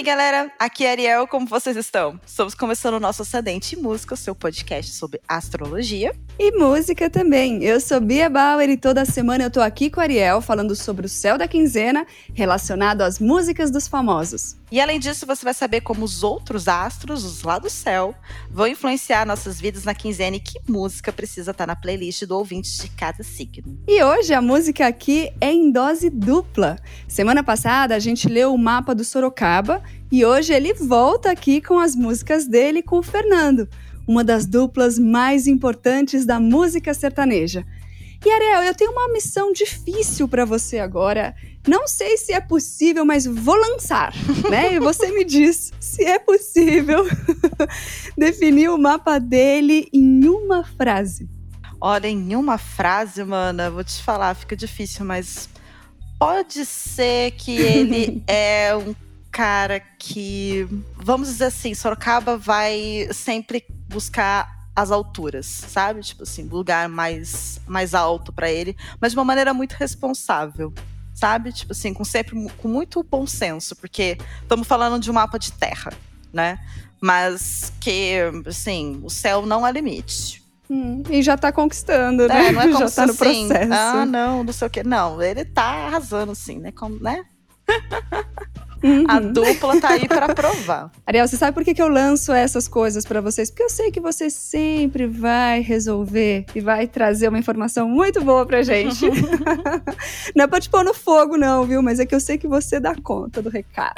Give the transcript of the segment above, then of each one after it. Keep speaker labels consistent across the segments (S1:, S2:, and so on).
S1: aí, galera? Aqui é Ariel, como vocês estão? Estamos começando o nosso Ascendente Música, seu podcast sobre astrologia.
S2: E música também. Eu sou Bia Bauer e toda semana eu tô aqui com a Ariel falando sobre o céu da quinzena relacionado às músicas dos famosos.
S1: E além disso, você vai saber como os outros astros, os lá do céu, vão influenciar nossas vidas na quinzena e que música precisa estar na playlist do ouvinte de cada signo.
S2: E hoje a música aqui é em dose dupla. Semana passada a gente leu o mapa do Sorocaba e hoje ele volta aqui com as músicas dele com o Fernando, uma das duplas mais importantes da música sertaneja. E Ariel, eu tenho uma missão difícil para você agora. Não sei se é possível, mas vou lançar, né? E você me diz se é possível definir o mapa dele em uma frase.
S1: Olha, em uma frase, mana, vou te falar, fica difícil, mas pode ser que ele é um cara que, vamos dizer assim, Sorocaba vai sempre buscar as alturas, sabe? Tipo assim, lugar mais, mais alto para ele, mas de uma maneira muito responsável, sabe? Tipo assim, com sempre com muito bom senso, porque estamos falando de um mapa de terra, né? Mas que, assim, o céu não é limite.
S2: Hum, e já tá conquistando, né?
S1: É, não é como
S2: já
S1: se
S2: tá no
S1: assim,
S2: processo.
S1: ah, não, não sei o quê. Não, ele tá arrasando, assim, né? Como, né?
S2: Uhum.
S1: A dupla tá aí para provar.
S2: Ariel, você sabe por que, que eu lanço essas coisas para vocês? Porque eu sei que você sempre vai resolver e vai trazer uma informação muito boa pra gente. não é pra te pôr no fogo, não, viu? Mas é que eu sei que você dá conta do recado.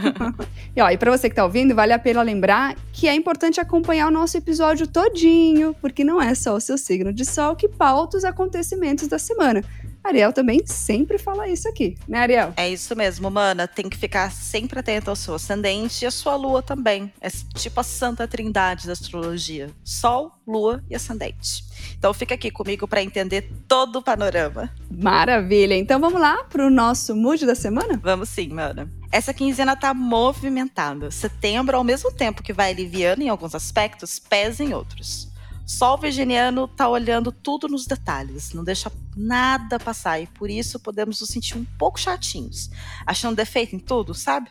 S2: e, ó, e pra você que tá ouvindo, vale a pena lembrar que é importante acompanhar o nosso episódio todinho, porque não é só o seu signo de sol que pauta os acontecimentos da semana. Ariel também sempre fala isso aqui, né, Ariel?
S1: É isso mesmo, mana. Tem que ficar sempre atento ao seu ascendente e à sua lua também. É tipo a santa trindade da astrologia: Sol, lua e ascendente. Então fica aqui comigo para entender todo o panorama.
S2: Maravilha! Então vamos lá pro nosso mood da semana?
S1: Vamos sim, mana. Essa quinzena tá movimentada. Setembro, ao mesmo tempo que vai aliviando em alguns aspectos, pesa em outros. Sol virginiano tá olhando tudo nos detalhes, não deixa nada passar e por isso podemos nos sentir um pouco chatinhos, achando defeito em tudo, sabe?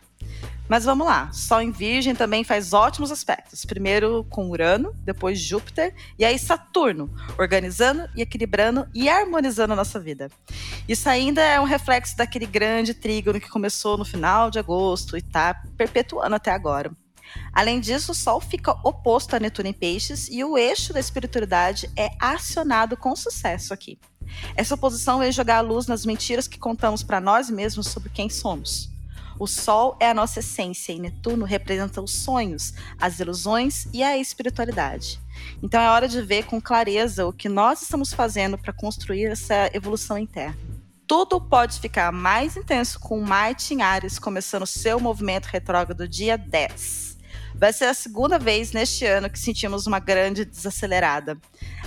S1: Mas vamos lá, Sol em Virgem também faz ótimos aspectos. Primeiro com Urano, depois Júpiter e aí Saturno, organizando e equilibrando e harmonizando a nossa vida. Isso ainda é um reflexo daquele grande trígono que começou no final de agosto e tá perpetuando até agora. Além disso, o Sol fica oposto a Netuno em Peixes e o eixo da espiritualidade é acionado com sucesso aqui. Essa oposição vem jogar a luz nas mentiras que contamos para nós mesmos sobre quem somos. O Sol é a nossa essência e Netuno representa os sonhos, as ilusões e a espiritualidade. Então é hora de ver com clareza o que nós estamos fazendo para construir essa evolução interna. Tudo pode ficar mais intenso com Marte em Ares começando seu movimento retrógrado dia 10. Vai ser a segunda vez neste ano que sentimos uma grande desacelerada.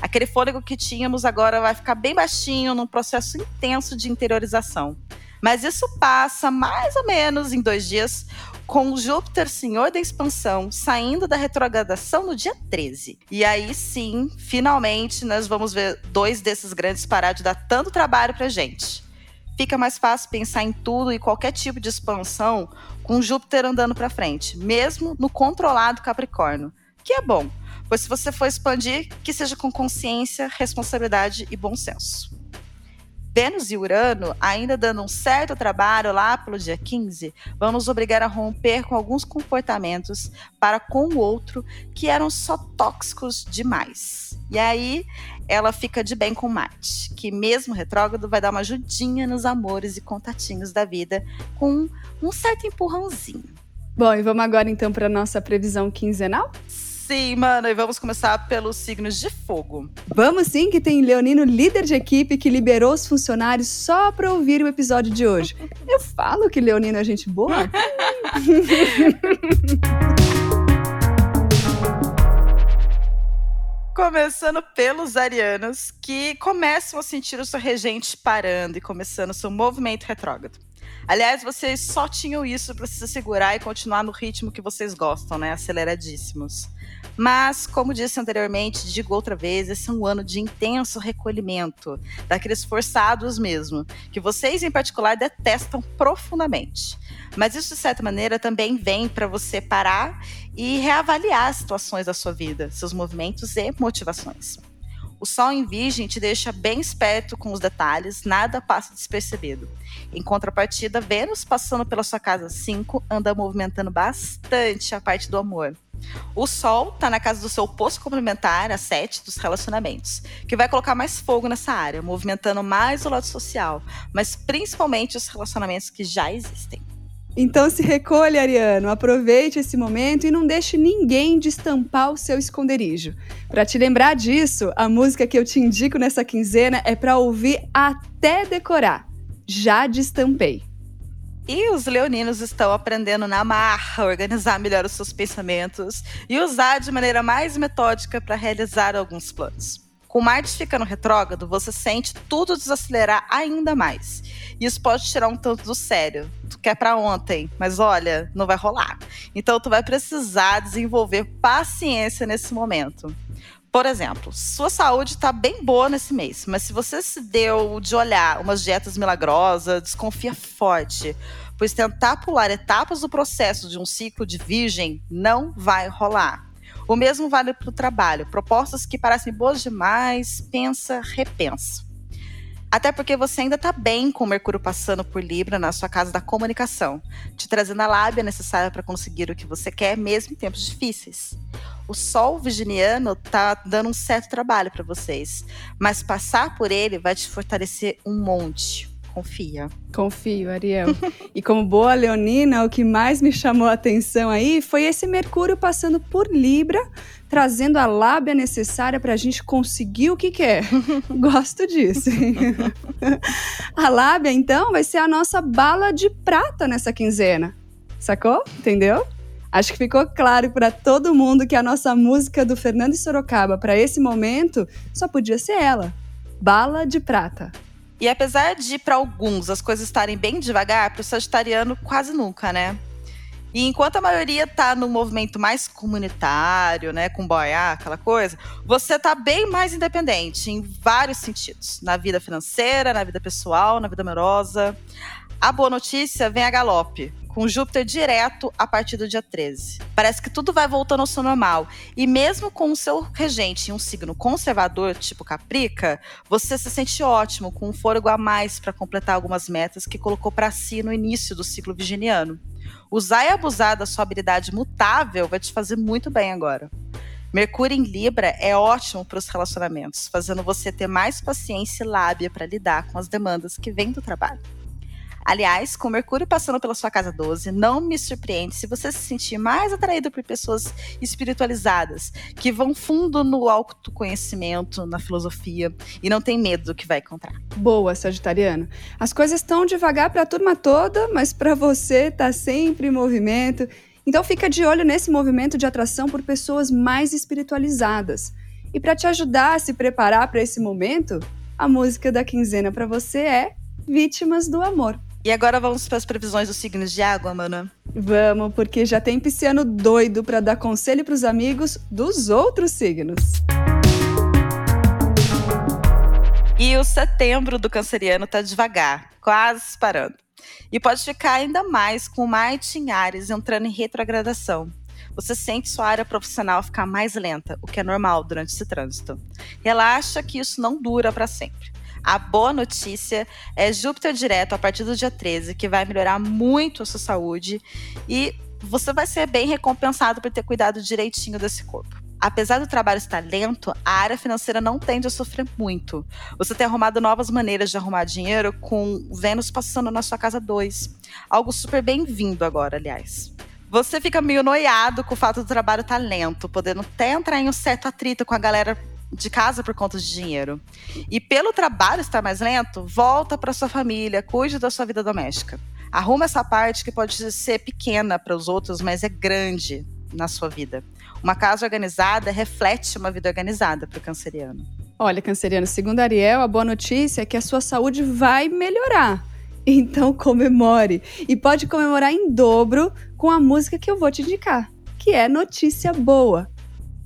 S1: Aquele fôlego que tínhamos agora vai ficar bem baixinho num processo intenso de interiorização. Mas isso passa mais ou menos em dois dias, com Júpiter, senhor da expansão, saindo da retrogradação no dia 13. E aí sim, finalmente, nós vamos ver dois desses grandes parar de dar tanto trabalho pra gente. Fica mais fácil pensar em tudo e qualquer tipo de expansão com Júpiter andando para frente, mesmo no controlado Capricórnio, que é bom, pois se você for expandir, que seja com consciência, responsabilidade e bom senso. Vênus e Urano, ainda dando um certo trabalho lá pelo dia 15, vão nos obrigar a romper com alguns comportamentos para com o outro que eram só tóxicos demais. E aí ela fica de bem com Marte, que mesmo retrógrado vai dar uma ajudinha nos amores e contatinhos da vida com um certo empurrãozinho.
S2: Bom, e vamos agora então para nossa previsão quinzenal?
S1: Sim, mano, e vamos começar pelos signos de fogo.
S2: Vamos sim, que tem Leonino, líder de equipe, que liberou os funcionários só para ouvir o episódio de hoje. Eu falo que Leonino é gente boa.
S1: Começando pelos arianos, que começam a sentir o seu regente parando e começando o seu movimento retrógrado. Aliás, vocês só tinham isso para se segurar e continuar no ritmo que vocês gostam, né? Aceleradíssimos. Mas, como disse anteriormente, digo outra vez, esse é um ano de intenso recolhimento, daqueles forçados mesmo, que vocês em particular detestam profundamente. Mas isso, de certa maneira, também vem para você parar e reavaliar as situações da sua vida, seus movimentos e motivações. O Sol em Virgem te deixa bem esperto com os detalhes, nada passa despercebido. Em contrapartida, Vênus, passando pela sua casa 5, anda movimentando bastante a parte do amor. O Sol está na casa do seu oposto complementar, a 7, dos relacionamentos, que vai colocar mais fogo nessa área, movimentando mais o lado social, mas principalmente os relacionamentos que já existem.
S2: Então se recolha, Ariano, aproveite esse momento e não deixe ninguém destampar o seu esconderijo. Para te lembrar disso, a música que eu te indico nessa quinzena é para ouvir até decorar. Já destampei.
S1: E os leoninos estão aprendendo na marra organizar melhor os seus pensamentos e usar de maneira mais metódica para realizar alguns planos. Com Marte ficando retrógrado, você sente tudo desacelerar ainda mais. Isso pode tirar um tanto do sério. Tu quer para ontem, mas olha, não vai rolar. Então tu vai precisar desenvolver paciência nesse momento. Por exemplo, sua saúde está bem boa nesse mês, mas se você se deu de olhar umas dietas milagrosas, desconfia forte, pois tentar pular etapas do processo de um ciclo de virgem não vai rolar. O mesmo vale para o trabalho. Propostas que parecem boas demais, pensa, repensa. Até porque você ainda está bem com o Mercúrio passando por Libra na sua casa da comunicação, te trazendo a lábia necessária para conseguir o que você quer, mesmo em tempos difíceis. O Sol virginiano tá dando um certo trabalho para vocês, mas passar por ele vai te fortalecer um monte confia.
S2: Confio, Ariel. e como boa leonina, o que mais me chamou a atenção aí foi esse Mercúrio passando por Libra, trazendo a lábia necessária para a gente conseguir o que quer. Gosto disso. a lábia, então, vai ser a nossa bala de prata nessa quinzena. Sacou? Entendeu? Acho que ficou claro para todo mundo que a nossa música do Fernando Sorocaba para esse momento só podia ser ela. Bala de prata.
S1: E apesar de, para alguns, as coisas estarem bem devagar, para o sagitariano quase nunca, né? E enquanto a maioria tá no movimento mais comunitário, né, com boiar, aquela coisa, você tá bem mais independente em vários sentidos, na vida financeira, na vida pessoal, na vida amorosa. A boa notícia vem a galope com Júpiter direto a partir do dia 13. Parece que tudo vai voltando ao seu normal. E mesmo com o seu regente em um signo conservador, tipo Caprica, você se sente ótimo, com um fôlego a mais para completar algumas metas que colocou para si no início do ciclo virginiano. Usar e abusar da sua habilidade mutável vai te fazer muito bem agora. Mercúrio em Libra é ótimo para os relacionamentos, fazendo você ter mais paciência e lábia para lidar com as demandas que vêm do trabalho. Aliás, com Mercúrio passando pela sua casa 12, não me surpreende se você se sentir mais atraído por pessoas espiritualizadas, que vão fundo no autoconhecimento, na filosofia e não tem medo do que vai encontrar.
S2: Boa, Sagitariano. As coisas estão devagar para a turma toda, mas para você tá sempre em movimento. Então fica de olho nesse movimento de atração por pessoas mais espiritualizadas. E para te ajudar a se preparar para esse momento, a música da quinzena para você é Vítimas do Amor.
S1: E agora vamos para as previsões dos signos de água, mana?
S2: Vamos, porque já tem pisciano doido para dar conselho para os amigos dos outros signos.
S1: E o setembro do canceriano tá devagar, quase parando. E pode ficar ainda mais com o Marte em Ares entrando em retrogradação. Você sente sua área profissional ficar mais lenta, o que é normal durante esse trânsito. Relaxa que isso não dura para sempre. A boa notícia é Júpiter direto a partir do dia 13, que vai melhorar muito a sua saúde e você vai ser bem recompensado por ter cuidado direitinho desse corpo. Apesar do trabalho estar lento, a área financeira não tende a sofrer muito. Você tem arrumado novas maneiras de arrumar dinheiro com Vênus passando na sua casa 2. Algo super bem-vindo agora, aliás. Você fica meio noiado com o fato do trabalho estar lento, podendo até entrar em um certo atrito com a galera de casa por conta de dinheiro. E pelo trabalho estar mais lento, volta para sua família, cuide da sua vida doméstica. Arruma essa parte que pode ser pequena para os outros, mas é grande na sua vida. Uma casa organizada reflete uma vida organizada para o canceriano.
S2: Olha, canceriano, segundo Ariel, a boa notícia é que a sua saúde vai melhorar. Então comemore. E pode comemorar em dobro com a música que eu vou te indicar, que é Notícia Boa.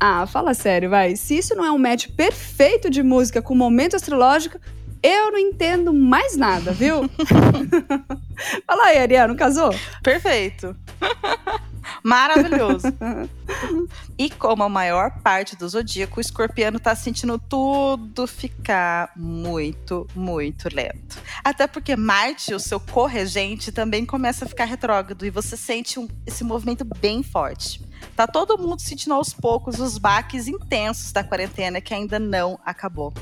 S2: Ah, fala sério, vai. Se isso não é um match perfeito de música com momento astrológico, eu não entendo mais nada, viu? fala aí, Ariano, casou?
S1: Perfeito. Maravilhoso. e como a maior parte do zodíaco, o escorpiano tá sentindo tudo ficar muito, muito lento. Até porque Marte, o seu corregente, também começa a ficar retrógrado e você sente um, esse movimento bem forte. Tá todo mundo sentindo aos poucos os baques intensos da quarentena que ainda não acabou.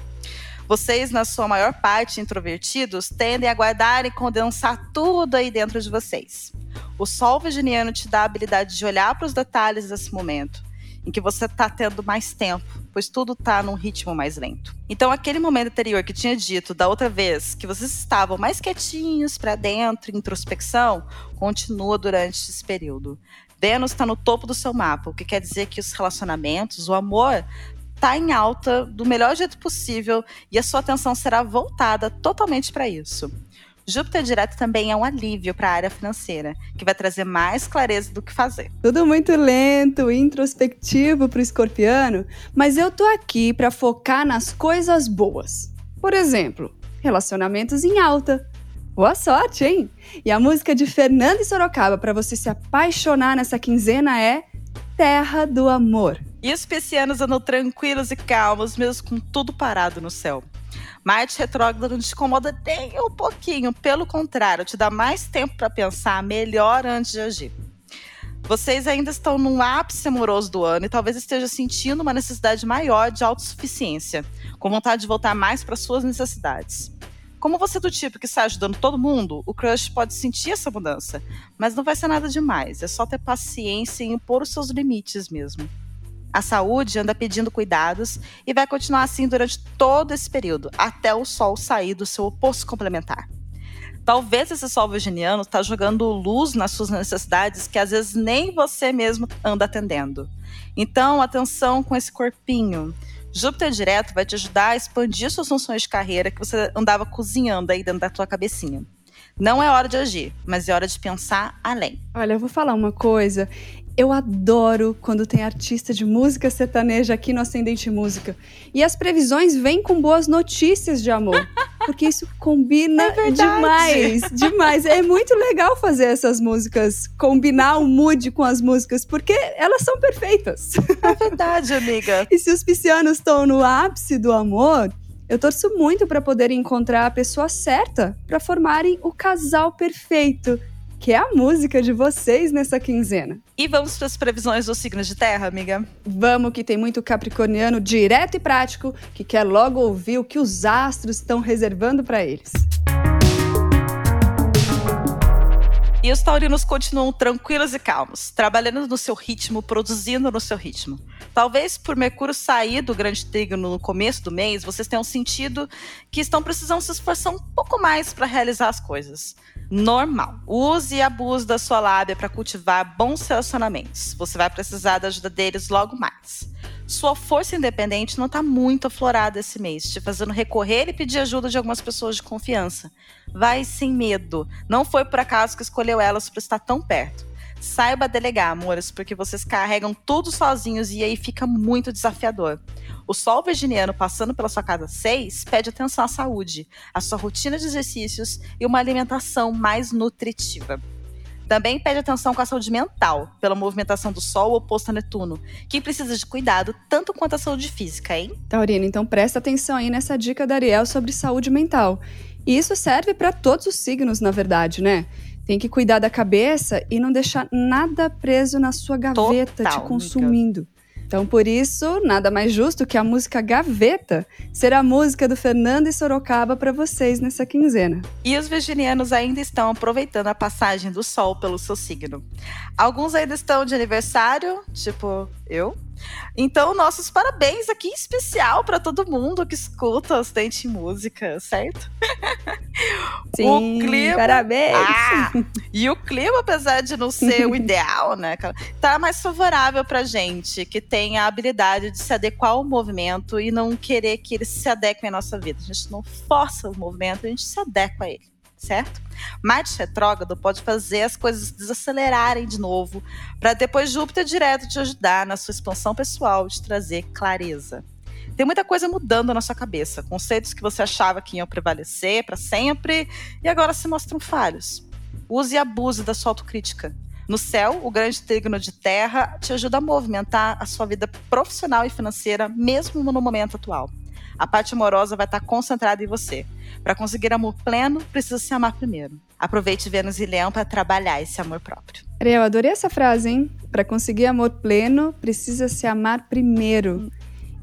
S1: Vocês, na sua maior parte introvertidos, tendem a guardar e condensar tudo aí dentro de vocês. O Sol Virginiano te dá a habilidade de olhar para os detalhes desse momento, em que você está tendo mais tempo, pois tudo está num ritmo mais lento. Então, aquele momento anterior que tinha dito da outra vez que vocês estavam mais quietinhos para dentro, introspecção, continua durante esse período. Vênus está no topo do seu mapa, o que quer dizer que os relacionamentos, o amor, está em alta do melhor jeito possível e a sua atenção será voltada totalmente para isso. Júpiter direto também é um alívio para a área financeira, que vai trazer mais clareza do que fazer.
S2: Tudo muito lento, introspectivo para o escorpiano, mas eu tô aqui para focar nas coisas boas. Por exemplo, relacionamentos em alta. Boa sorte, hein? E a música de Fernando e Sorocaba para você se apaixonar nessa quinzena é Terra do Amor.
S1: E os piscianos andam tranquilos e calmos, mesmo com tudo parado no céu. Marte retrógrado não te incomoda nem um pouquinho, pelo contrário, te dá mais tempo para pensar melhor antes de agir. Vocês ainda estão no ápice amoroso do ano e talvez esteja sentindo uma necessidade maior de autossuficiência, com vontade de voltar mais para suas necessidades. Como você é do tipo que está ajudando todo mundo, o crush pode sentir essa mudança, mas não vai ser nada demais, é só ter paciência e impor os seus limites mesmo. A saúde anda pedindo cuidados e vai continuar assim durante todo esse período, até o Sol sair do seu oposto complementar. Talvez esse Sol virginiano está jogando luz nas suas necessidades que às vezes nem você mesmo anda atendendo. Então, atenção com esse corpinho. Júpiter direto vai te ajudar a expandir suas funções de carreira que você andava cozinhando aí dentro da tua cabecinha. Não é hora de agir, mas é hora de pensar além.
S2: Olha, eu vou falar uma coisa. Eu adoro quando tem artista de música sertaneja aqui no Ascendente Música. E as previsões vêm com boas notícias de amor. Porque isso combina
S1: é
S2: demais, demais. É muito legal fazer essas músicas, combinar o mood com as músicas, porque elas são perfeitas.
S1: É verdade, amiga.
S2: e se os piscianos estão no ápice do amor, eu torço muito para poder encontrar a pessoa certa para formarem o casal perfeito que é a música de vocês nessa quinzena.
S1: E vamos para as previsões dos signos de terra, amiga?
S2: Vamos, que tem muito capricorniano direto e prático que quer logo ouvir o que os astros estão reservando para eles.
S1: E os taurinos continuam tranquilos e calmos, trabalhando no seu ritmo, produzindo no seu ritmo. Talvez por Mercúrio sair do grande trígono no começo do mês, vocês tenham sentido que estão precisando se esforçar um pouco mais para realizar as coisas normal. Use e abuse da sua lábia para cultivar bons relacionamentos. Você vai precisar da ajuda deles logo mais. Sua força independente não está muito aflorada esse mês, te fazendo recorrer e pedir ajuda de algumas pessoas de confiança. Vai sem medo. Não foi por acaso que escolheu elas para estar tão perto. Saiba delegar, amores, porque vocês carregam tudo sozinhos e aí fica muito desafiador. O Sol Virginiano passando pela sua casa 6 pede atenção à saúde, à sua rotina de exercícios e uma alimentação mais nutritiva. Também pede atenção com a saúde mental, pela movimentação do Sol oposto a Netuno, que precisa de cuidado tanto quanto a saúde física, hein?
S2: Taurina, então presta atenção aí nessa dica da Ariel sobre saúde mental. E isso serve para todos os signos, na verdade, né? Tem que cuidar da cabeça e não deixar nada preso na sua gaveta
S1: Total,
S2: te consumindo. Então, por isso, nada mais justo que a música Gaveta ser a música do Fernando e Sorocaba para vocês nessa quinzena.
S1: E os virginianos ainda estão aproveitando a passagem do Sol pelo seu signo. Alguns ainda estão de aniversário, tipo eu, então, nossos parabéns aqui em especial para todo mundo que escuta Ostente Música, certo?
S2: Sim, o clima, parabéns!
S1: Ah, e o clima, apesar de não ser o ideal, né, tá mais favorável pra gente, que tem a habilidade de se adequar ao movimento e não querer que ele se adeque à nossa vida. A gente não força o movimento, a gente se adequa a ele certo? Marte retrógrado pode fazer as coisas desacelerarem de novo, para depois Júpiter direto te ajudar na sua expansão pessoal e te trazer clareza. Tem muita coisa mudando na sua cabeça, conceitos que você achava que iam prevalecer para sempre e agora se mostram falhos. Use e abuse da sua autocrítica. No céu, o grande trígono de terra te ajuda a movimentar a sua vida profissional e financeira, mesmo no momento atual. A parte amorosa vai estar concentrada em você. Para conseguir amor pleno, precisa se amar primeiro. Aproveite Vênus e Leão para trabalhar esse amor próprio.
S2: Ariel, adorei essa frase, hein? Para conseguir amor pleno, precisa se amar primeiro.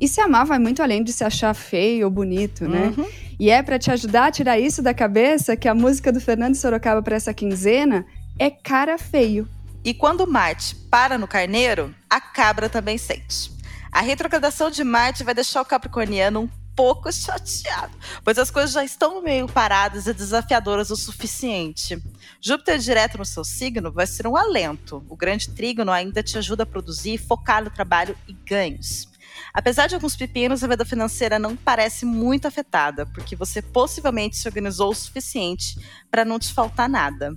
S2: E se amar vai muito além de se achar feio ou bonito, né? Uhum. E é para te ajudar a tirar isso da cabeça que a música do Fernando Sorocaba para essa quinzena é Cara Feio.
S1: E quando Marte para no carneiro, a cabra também sente. A retrogradação de Marte vai deixar o capricorniano um pouco chateado, pois as coisas já estão meio paradas e desafiadoras o suficiente. Júpiter direto no seu signo vai ser um alento. O grande trígono ainda te ajuda a produzir focar no trabalho e ganhos. Apesar de alguns pepinos, a vida financeira não parece muito afetada, porque você possivelmente se organizou o suficiente para não te faltar nada.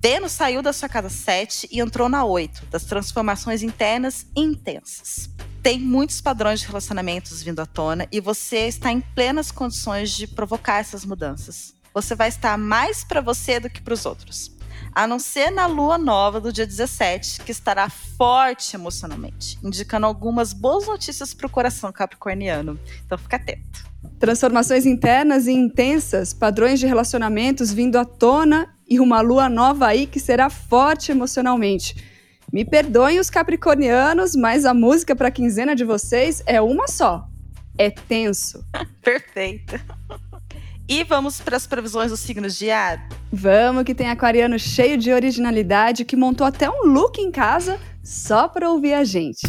S1: Vênus saiu da sua casa 7 e entrou na 8, das transformações internas intensas tem muitos padrões de relacionamentos vindo à tona e você está em plenas condições de provocar essas mudanças. Você vai estar mais para você do que para os outros. A não ser na lua nova do dia 17, que estará forte emocionalmente, indicando algumas boas notícias para o coração capricorniano. Então fica atento.
S2: Transformações internas e intensas, padrões de relacionamentos vindo à tona e uma lua nova aí que será forte emocionalmente. Me perdoem os capricornianos, mas a música para quinzena de vocês é uma só. É tenso.
S1: Perfeito. E vamos para as previsões dos signos de ar?
S2: Vamos, que tem aquariano cheio de originalidade que montou até um look em casa só para ouvir a gente.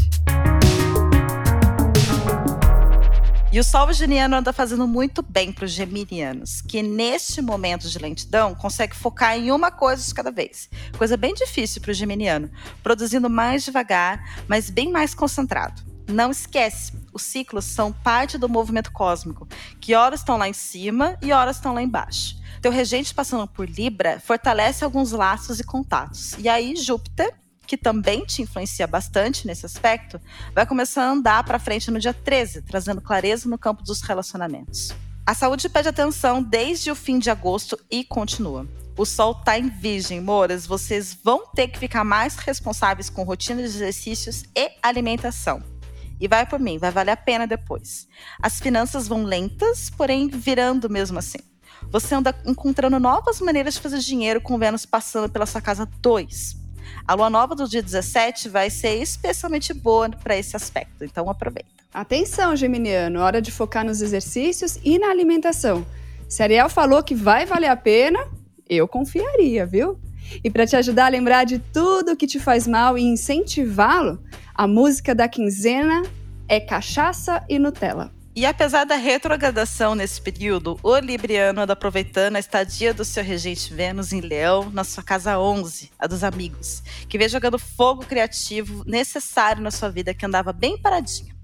S1: E o Sol virginiano anda fazendo muito bem para os geminianos, que neste momento de lentidão consegue focar em uma coisa de cada vez. Coisa bem difícil para o geminiano, produzindo mais devagar, mas bem mais concentrado. Não esquece, os ciclos são parte do movimento cósmico, que horas estão lá em cima e horas estão lá embaixo. Teu regente passando por Libra fortalece alguns laços e contatos. E aí Júpiter que também te influencia bastante nesse aspecto, vai começar a andar para frente no dia 13, trazendo clareza no campo dos relacionamentos. A saúde pede atenção desde o fim de agosto e continua. O sol está em virgem, moras, vocês vão ter que ficar mais responsáveis com rotina de exercícios e alimentação. E vai por mim, vai valer a pena depois. As finanças vão lentas, porém virando mesmo assim. Você anda encontrando novas maneiras de fazer dinheiro com Vênus passando pela sua casa 2. A lua nova do dia 17 vai ser especialmente boa para esse aspecto, então aproveita.
S2: Atenção, Geminiano, hora de focar nos exercícios e na alimentação. Se Ariel falou que vai valer a pena, eu confiaria, viu? E para te ajudar a lembrar de tudo que te faz mal e incentivá-lo, a música da quinzena é Cachaça e Nutella.
S1: E apesar da retrogradação nesse período, o Libriano anda aproveitando a estadia do seu regente Vênus em Leão na sua casa 11, a dos amigos, que vem jogando fogo criativo necessário na sua vida que andava bem paradinha.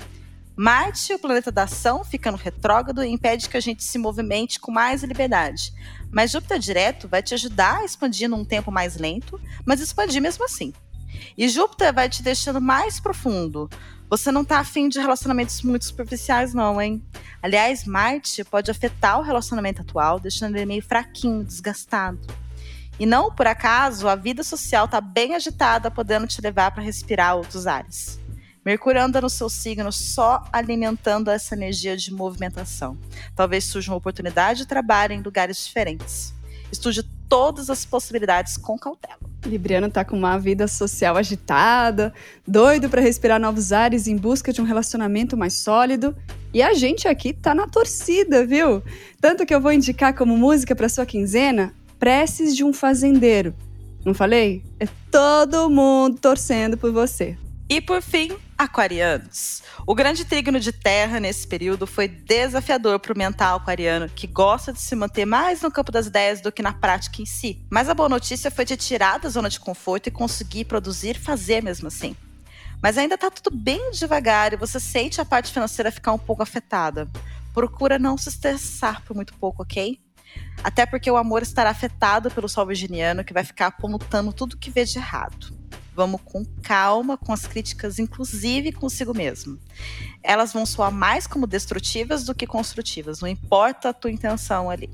S1: Marte, o planeta da ação, fica no retrógrado e impede que a gente se movimente com mais liberdade. Mas Júpiter direto vai te ajudar a expandir num tempo mais lento, mas expandir mesmo assim. E Júpiter vai te deixando mais profundo, você não tá afim de relacionamentos muito superficiais, não, hein? Aliás, Marte pode afetar o relacionamento atual, deixando ele meio fraquinho, desgastado. E não por acaso a vida social tá bem agitada, podendo te levar para respirar outros ares. Mercúrio anda no seu signo só alimentando essa energia de movimentação. Talvez surja uma oportunidade de trabalho em lugares diferentes. Estude todas as possibilidades com cautela.
S2: Libriano tá com uma vida social agitada, doido para respirar novos ares em busca de um relacionamento mais sólido. E a gente aqui tá na torcida, viu? Tanto que eu vou indicar como música para sua quinzena Preces de um Fazendeiro. Não falei? É todo mundo torcendo por você.
S1: E por fim, aquarianos. O grande trígono de terra nesse período foi desafiador para o mental aquariano, que gosta de se manter mais no campo das ideias do que na prática em si. Mas a boa notícia foi te tirar da zona de conforto e conseguir produzir e fazer mesmo assim. Mas ainda está tudo bem devagar e você sente a parte financeira ficar um pouco afetada. Procura não se estressar por muito pouco, ok? Até porque o amor estará afetado pelo sol virginiano, que vai ficar apontando tudo que vê de errado. Vamos com calma com as críticas, inclusive consigo mesmo. Elas vão soar mais como destrutivas do que construtivas, não importa a tua intenção ali.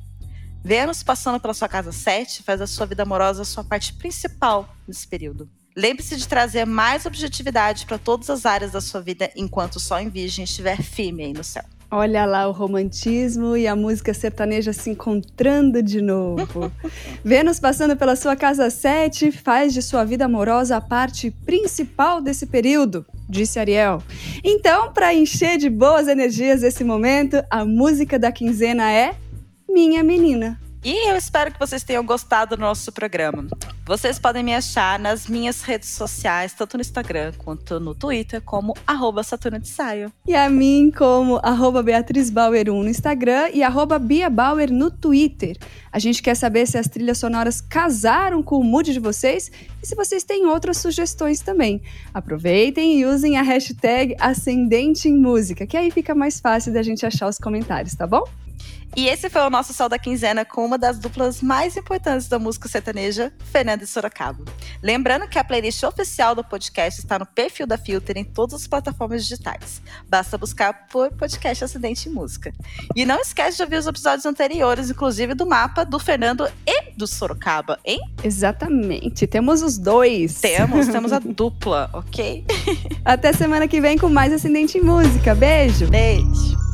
S1: Vênus passando pela sua casa 7 faz a sua vida amorosa a sua parte principal nesse período. Lembre-se de trazer mais objetividade para todas as áreas da sua vida enquanto o Sol em Virgem estiver firme aí no céu.
S2: Olha lá o romantismo e a música sertaneja se encontrando de novo. Vênus passando pela sua casa 7 faz de sua vida amorosa a parte principal desse período, disse Ariel. Então, para encher de boas energias esse momento, a música da quinzena é Minha Menina.
S1: E eu espero que vocês tenham gostado do nosso programa. Vocês podem me achar nas minhas redes sociais, tanto no Instagram quanto no Twitter, como arroba Saturno.
S2: E a mim como arroba Beatriz Bauer 1 no Instagram e arroba Bia Bauer no Twitter. A gente quer saber se as trilhas sonoras casaram com o mood de vocês e se vocês têm outras sugestões também. Aproveitem e usem a hashtag Ascendente em Música, que aí fica mais fácil da gente achar os comentários, tá bom?
S1: E esse foi o nosso Sol da Quinzena com uma das duplas mais importantes da música sertaneja, Fernanda e Sorocaba. Lembrando que a playlist oficial do podcast está no perfil da Filter em todas as plataformas digitais. Basta buscar por podcast Acidente em Música. E não esquece de ouvir os episódios anteriores, inclusive do mapa do Fernando e do Sorocaba, hein?
S2: Exatamente. Temos os dois.
S1: Temos, temos a dupla, ok?
S2: Até semana que vem com mais Acidente em Música. Beijo.
S1: Beijo.